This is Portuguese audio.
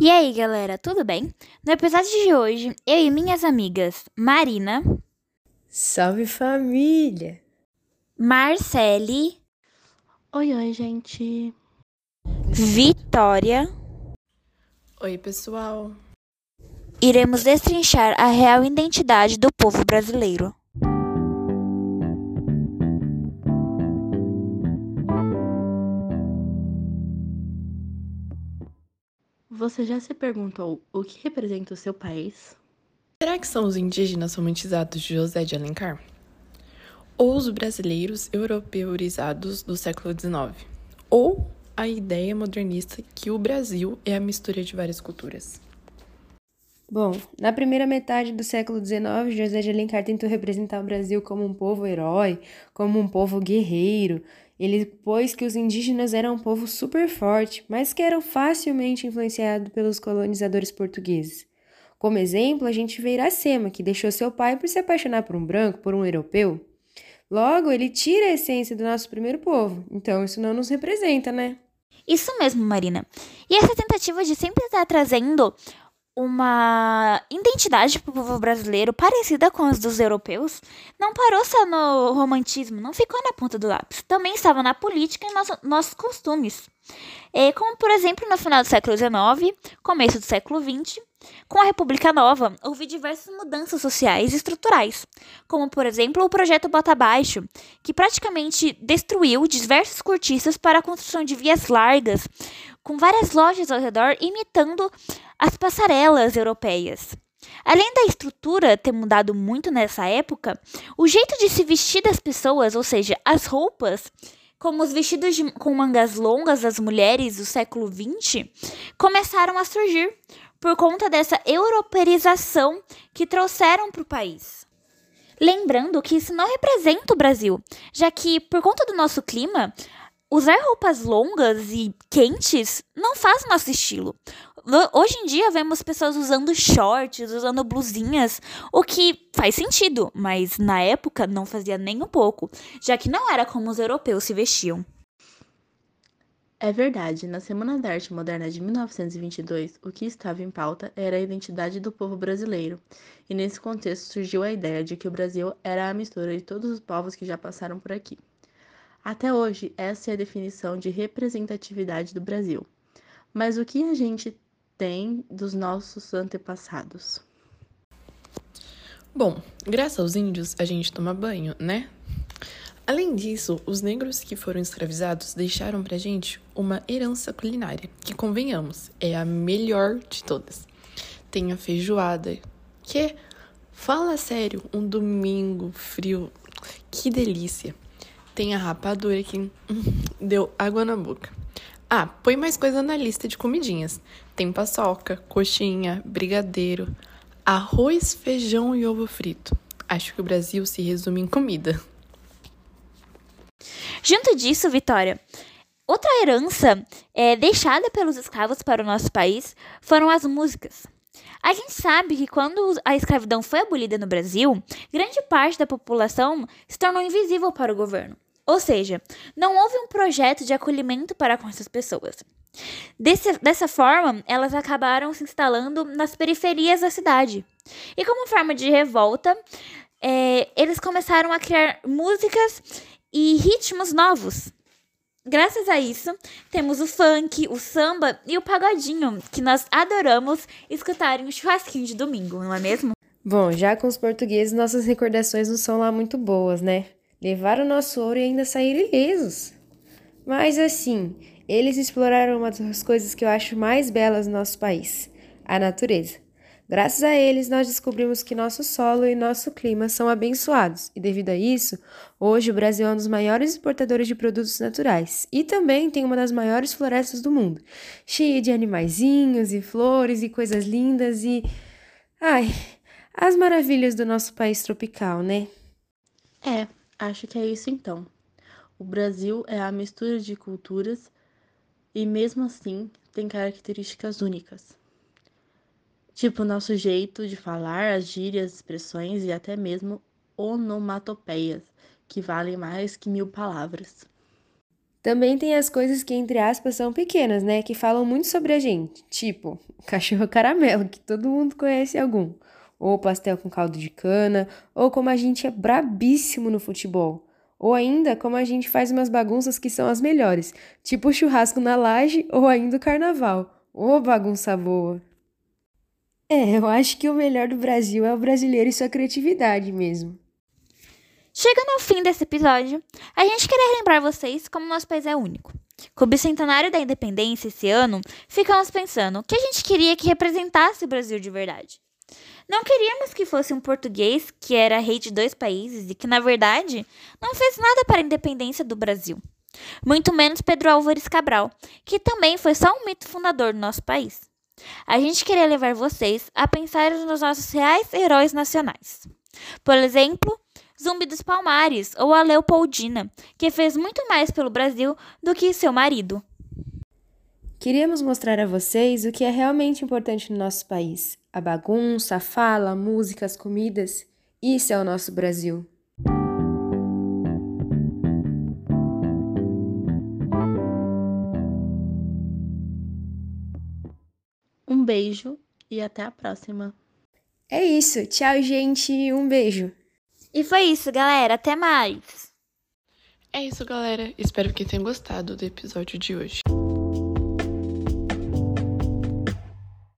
E aí, galera, tudo bem? No episódio de hoje, eu e minhas amigas Marina, Salve família! Marcele, Oi, oi, gente. Vitória, Oi, pessoal! iremos destrinchar a real identidade do povo brasileiro. Você já se perguntou o que representa o seu país? Será que são os indígenas romantizados de José de Alencar? Ou os brasileiros europeizados do século XIX? Ou a ideia modernista que o Brasil é a mistura de várias culturas? Bom, na primeira metade do século XIX, José de Alencar tentou representar o Brasil como um povo herói, como um povo guerreiro. Ele pôs que os indígenas eram um povo super forte, mas que eram facilmente influenciados pelos colonizadores portugueses. Como exemplo, a gente vê Iracema, que deixou seu pai por se apaixonar por um branco, por um europeu. Logo, ele tira a essência do nosso primeiro povo, então isso não nos representa, né? Isso mesmo, Marina. E essa tentativa de sempre estar trazendo uma identidade para o povo brasileiro parecida com as dos europeus não parou só no romantismo, não ficou na ponta do lápis. Também estava na política e nos, nossos costumes. É, como, por exemplo, no final do século XIX, começo do século XX, com a República Nova, houve diversas mudanças sociais e estruturais, como, por exemplo, o projeto Bota Abaixo, que praticamente destruiu diversos cortiços para a construção de vias largas, com várias lojas ao redor imitando as passarelas europeias. Além da estrutura ter mudado muito nessa época, o jeito de se vestir das pessoas, ou seja, as roupas, como os vestidos de, com mangas longas das mulheres do século XX, começaram a surgir por conta dessa europeização que trouxeram para o país. Lembrando que isso não representa o Brasil, já que, por conta do nosso clima, usar roupas longas e quentes não faz nosso estilo. Hoje em dia vemos pessoas usando shorts, usando blusinhas, o que faz sentido, mas na época não fazia nem um pouco, já que não era como os europeus se vestiam. É verdade, na Semana da Arte Moderna de 1922, o que estava em pauta era a identidade do povo brasileiro, e nesse contexto surgiu a ideia de que o Brasil era a mistura de todos os povos que já passaram por aqui. Até hoje, essa é a definição de representatividade do Brasil. Mas o que a gente tem dos nossos antepassados? Bom, graças aos índios a gente toma banho, né? Além disso, os negros que foram escravizados deixaram pra gente uma herança culinária, que convenhamos, é a melhor de todas. Tem a feijoada, que, fala sério, um domingo frio, que delícia. Tem a rapadura que deu água na boca. Ah, põe mais coisa na lista de comidinhas. Tem paçoca, coxinha, brigadeiro, arroz, feijão e ovo frito. Acho que o Brasil se resume em comida. Junto disso, Vitória, outra herança é, deixada pelos escravos para o nosso país foram as músicas. A gente sabe que quando a escravidão foi abolida no Brasil, grande parte da população se tornou invisível para o governo. Ou seja, não houve um projeto de acolhimento para com essas pessoas. Desse, dessa forma, elas acabaram se instalando nas periferias da cidade. E como forma de revolta, é, eles começaram a criar músicas e ritmos novos. Graças a isso, temos o funk, o samba e o pagodinho, que nós adoramos escutar em um churrasquinho de domingo, não é mesmo? Bom, já com os portugueses, nossas recordações não são lá muito boas, né? Levaram nosso ouro e ainda saíram ilesos. Mas assim, eles exploraram uma das coisas que eu acho mais belas no nosso país: a natureza. Graças a eles, nós descobrimos que nosso solo e nosso clima são abençoados, e devido a isso, hoje o Brasil é um dos maiores exportadores de produtos naturais e também tem uma das maiores florestas do mundo, cheia de animaizinhos e flores e coisas lindas e. Ai, as maravilhas do nosso país tropical, né? É, acho que é isso então. O Brasil é a mistura de culturas e, mesmo assim, tem características únicas. Tipo o nosso jeito de falar, as gírias, expressões e até mesmo onomatopeias, que valem mais que mil palavras. Também tem as coisas que, entre aspas, são pequenas, né? Que falam muito sobre a gente. Tipo, cachorro caramelo, que todo mundo conhece algum. Ou pastel com caldo de cana. Ou como a gente é brabíssimo no futebol. Ou ainda como a gente faz umas bagunças que são as melhores. Tipo churrasco na laje ou ainda o carnaval. Ô bagunça boa! É, eu acho que o melhor do Brasil é o brasileiro e sua criatividade mesmo. Chegando ao fim desse episódio, a gente queria lembrar vocês como nosso país é único. Com o bicentenário da independência esse ano, ficamos pensando o que a gente queria que representasse o Brasil de verdade. Não queríamos que fosse um português que era rei de dois países e que, na verdade, não fez nada para a independência do Brasil. Muito menos Pedro Álvares Cabral, que também foi só um mito fundador do nosso país. A gente queria levar vocês a pensar nos nossos reais heróis nacionais. Por exemplo, Zumbi dos Palmares ou a Leopoldina, que fez muito mais pelo Brasil do que seu marido. Queríamos mostrar a vocês o que é realmente importante no nosso país: a bagunça, a fala, a música, as comidas. Isso é o nosso Brasil. Beijo e até a próxima. É isso. Tchau, gente. Um beijo. E foi isso, galera. Até mais. É isso, galera. Espero que tenham gostado do episódio de hoje.